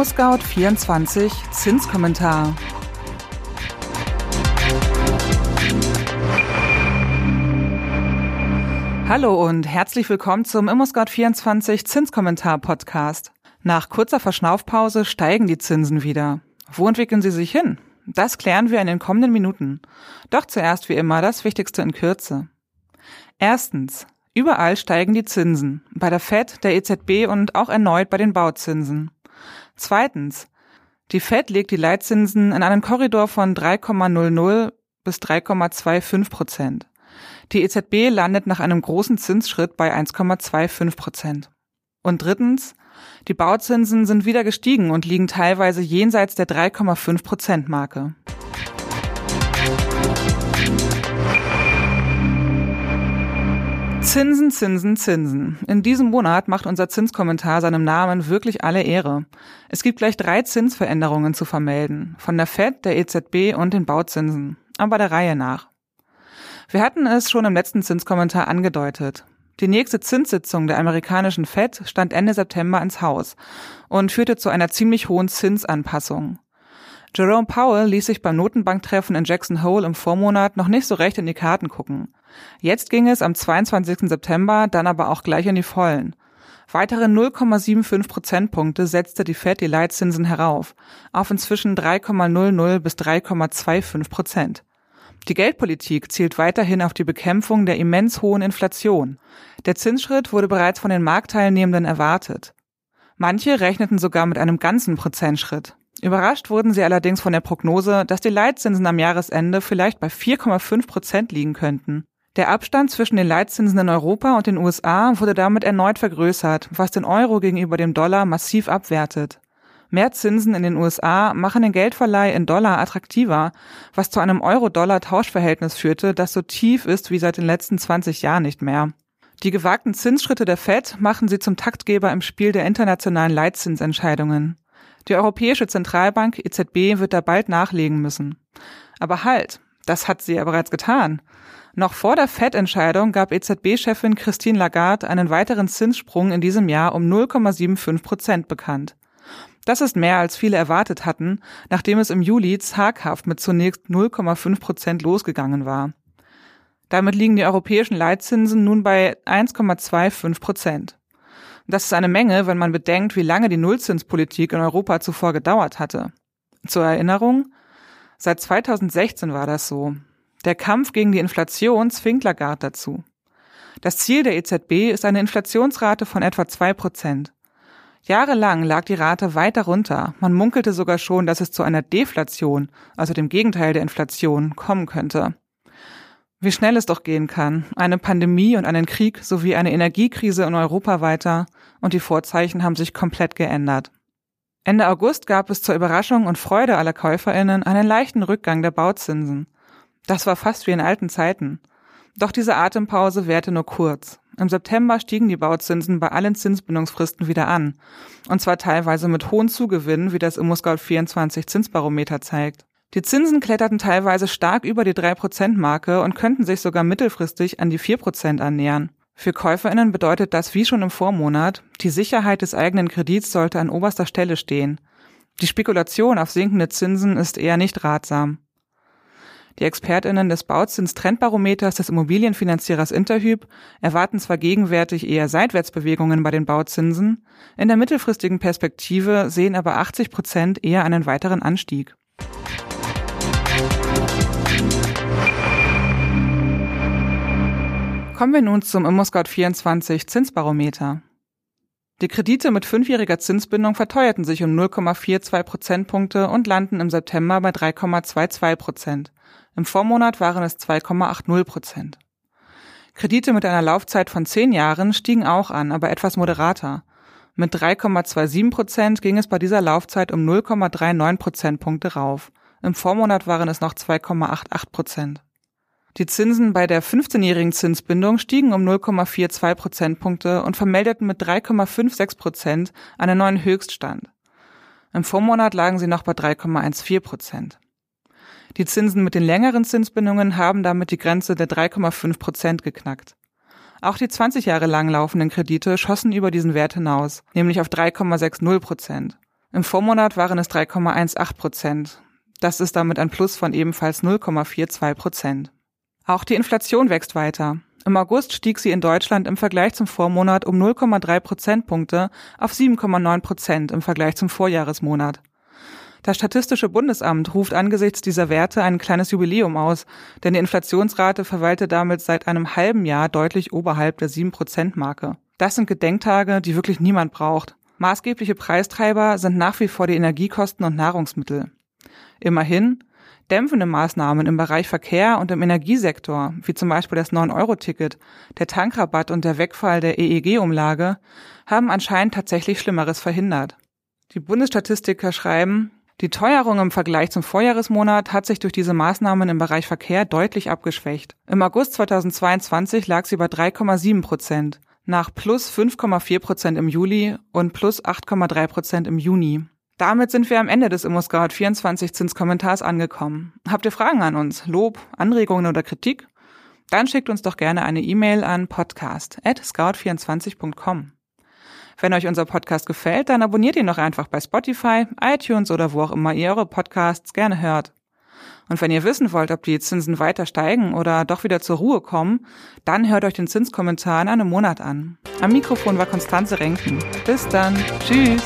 ImmoScout24 Zinskommentar. Hallo und herzlich willkommen zum ImmoScout24 Zinskommentar Podcast. Nach kurzer Verschnaufpause steigen die Zinsen wieder. Wo entwickeln sie sich hin? Das klären wir in den kommenden Minuten. Doch zuerst wie immer das Wichtigste in Kürze. Erstens. Überall steigen die Zinsen. Bei der Fed, der EZB und auch erneut bei den Bauzinsen. Zweitens. Die Fed legt die Leitzinsen in einen Korridor von 3,00 bis 3,25 Prozent. Die EZB landet nach einem großen Zinsschritt bei 1,25 Prozent. Und drittens, die Bauzinsen sind wieder gestiegen und liegen teilweise jenseits der 3,5 Prozent Marke. Zinsen, Zinsen, Zinsen. In diesem Monat macht unser Zinskommentar seinem Namen wirklich alle Ehre. Es gibt gleich drei Zinsveränderungen zu vermelden. Von der Fed, der EZB und den Bauzinsen. Aber der Reihe nach. Wir hatten es schon im letzten Zinskommentar angedeutet. Die nächste Zinssitzung der amerikanischen Fed stand Ende September ins Haus und führte zu einer ziemlich hohen Zinsanpassung. Jerome Powell ließ sich beim Notenbanktreffen in Jackson Hole im Vormonat noch nicht so recht in die Karten gucken. Jetzt ging es am 22. September dann aber auch gleich in die Vollen. Weitere 0,75 Prozentpunkte setzte die Fed die Leitzinsen herauf, auf inzwischen 3,00 bis 3,25 Prozent. Die Geldpolitik zielt weiterhin auf die Bekämpfung der immens hohen Inflation. Der Zinsschritt wurde bereits von den Marktteilnehmenden erwartet. Manche rechneten sogar mit einem ganzen Prozentschritt. Überrascht wurden sie allerdings von der Prognose, dass die Leitzinsen am Jahresende vielleicht bei 4,5 Prozent liegen könnten. Der Abstand zwischen den Leitzinsen in Europa und den USA wurde damit erneut vergrößert, was den Euro gegenüber dem Dollar massiv abwertet. Mehr Zinsen in den USA machen den Geldverleih in Dollar attraktiver, was zu einem Euro-Dollar-Tauschverhältnis führte, das so tief ist wie seit den letzten 20 Jahren nicht mehr. Die gewagten Zinsschritte der Fed machen sie zum Taktgeber im Spiel der internationalen Leitzinsentscheidungen. Die Europäische Zentralbank EZB wird da bald nachlegen müssen. Aber halt, das hat sie ja bereits getan. Noch vor der FED-Entscheidung gab EZB-Chefin Christine Lagarde einen weiteren Zinssprung in diesem Jahr um 0,75 Prozent bekannt. Das ist mehr, als viele erwartet hatten, nachdem es im Juli zaghaft mit zunächst 0,5 Prozent losgegangen war. Damit liegen die europäischen Leitzinsen nun bei 1,25 Prozent. Das ist eine Menge, wenn man bedenkt, wie lange die Nullzinspolitik in Europa zuvor gedauert hatte. Zur Erinnerung, seit 2016 war das so. Der Kampf gegen die Inflation zwingt Lagarde dazu. Das Ziel der EZB ist eine Inflationsrate von etwa zwei Prozent. Jahrelang lag die Rate weiter runter. Man munkelte sogar schon, dass es zu einer Deflation, also dem Gegenteil der Inflation, kommen könnte. Wie schnell es doch gehen kann. Eine Pandemie und einen Krieg sowie eine Energiekrise in Europa weiter und die Vorzeichen haben sich komplett geändert. Ende August gab es zur Überraschung und Freude aller Käuferinnen einen leichten Rückgang der Bauzinsen. Das war fast wie in alten Zeiten. Doch diese Atempause währte nur kurz. Im September stiegen die Bauzinsen bei allen Zinsbindungsfristen wieder an. Und zwar teilweise mit hohen Zugewinnen, wie das ImmoScout 24 Zinsbarometer zeigt. Die Zinsen kletterten teilweise stark über die 3%-Marke und könnten sich sogar mittelfristig an die 4% annähern. Für KäuferInnen bedeutet das wie schon im Vormonat, die Sicherheit des eigenen Kredits sollte an oberster Stelle stehen. Die Spekulation auf sinkende Zinsen ist eher nicht ratsam. Die ExpertInnen des Bauzins-Trendbarometers des Immobilienfinanzierers Interhyp erwarten zwar gegenwärtig eher Seitwärtsbewegungen bei den Bauzinsen, in der mittelfristigen Perspektive sehen aber 80 Prozent eher einen weiteren Anstieg. Kommen wir nun zum ImmoScout24 Zinsbarometer. Die Kredite mit fünfjähriger Zinsbindung verteuerten sich um 0,42 Prozentpunkte und landen im September bei 3,22 Prozent. Im Vormonat waren es 2,80 Prozent. Kredite mit einer Laufzeit von zehn Jahren stiegen auch an, aber etwas moderater. Mit 3,27 Prozent ging es bei dieser Laufzeit um 0,39 Prozentpunkte rauf. Im Vormonat waren es noch 2,88 Prozent. Die Zinsen bei der 15-jährigen Zinsbindung stiegen um 0,42 Prozentpunkte und vermeldeten mit 3,56 Prozent einen neuen Höchststand. Im Vormonat lagen sie noch bei 3,14 Prozent. Die Zinsen mit den längeren Zinsbindungen haben damit die Grenze der 3,5 Prozent geknackt. Auch die 20 Jahre lang laufenden Kredite schossen über diesen Wert hinaus, nämlich auf 3,60 Prozent. Im Vormonat waren es 3,18 Prozent. Das ist damit ein Plus von ebenfalls 0,42 Prozent. Auch die Inflation wächst weiter. Im August stieg sie in Deutschland im Vergleich zum Vormonat um 0,3 Prozentpunkte auf 7,9 Prozent im Vergleich zum Vorjahresmonat. Das Statistische Bundesamt ruft angesichts dieser Werte ein kleines Jubiläum aus, denn die Inflationsrate verweilte damit seit einem halben Jahr deutlich oberhalb der 7-Prozent-Marke. Das sind Gedenktage, die wirklich niemand braucht. Maßgebliche Preistreiber sind nach wie vor die Energiekosten und Nahrungsmittel. Immerhin, dämpfende Maßnahmen im Bereich Verkehr und im Energiesektor, wie zum Beispiel das 9-Euro-Ticket, der Tankrabatt und der Wegfall der EEG-Umlage, haben anscheinend tatsächlich Schlimmeres verhindert. Die Bundesstatistiker schreiben, die Teuerung im Vergleich zum Vorjahresmonat hat sich durch diese Maßnahmen im Bereich Verkehr deutlich abgeschwächt. Im August 2022 lag sie bei 3,7 Prozent, nach plus 5,4 Prozent im Juli und plus 8,3 Prozent im Juni. Damit sind wir am Ende des ImmoScout 24 Zinskommentars angekommen. Habt ihr Fragen an uns, Lob, Anregungen oder Kritik? Dann schickt uns doch gerne eine E-Mail an podcast at scout24.com. Wenn euch unser Podcast gefällt, dann abonniert ihn doch einfach bei Spotify, iTunes oder wo auch immer ihr eure Podcasts gerne hört. Und wenn ihr wissen wollt, ob die Zinsen weiter steigen oder doch wieder zur Ruhe kommen, dann hört euch den Zinskommentar in einem Monat an. Am Mikrofon war Konstanze Renken. Bis dann. Tschüss.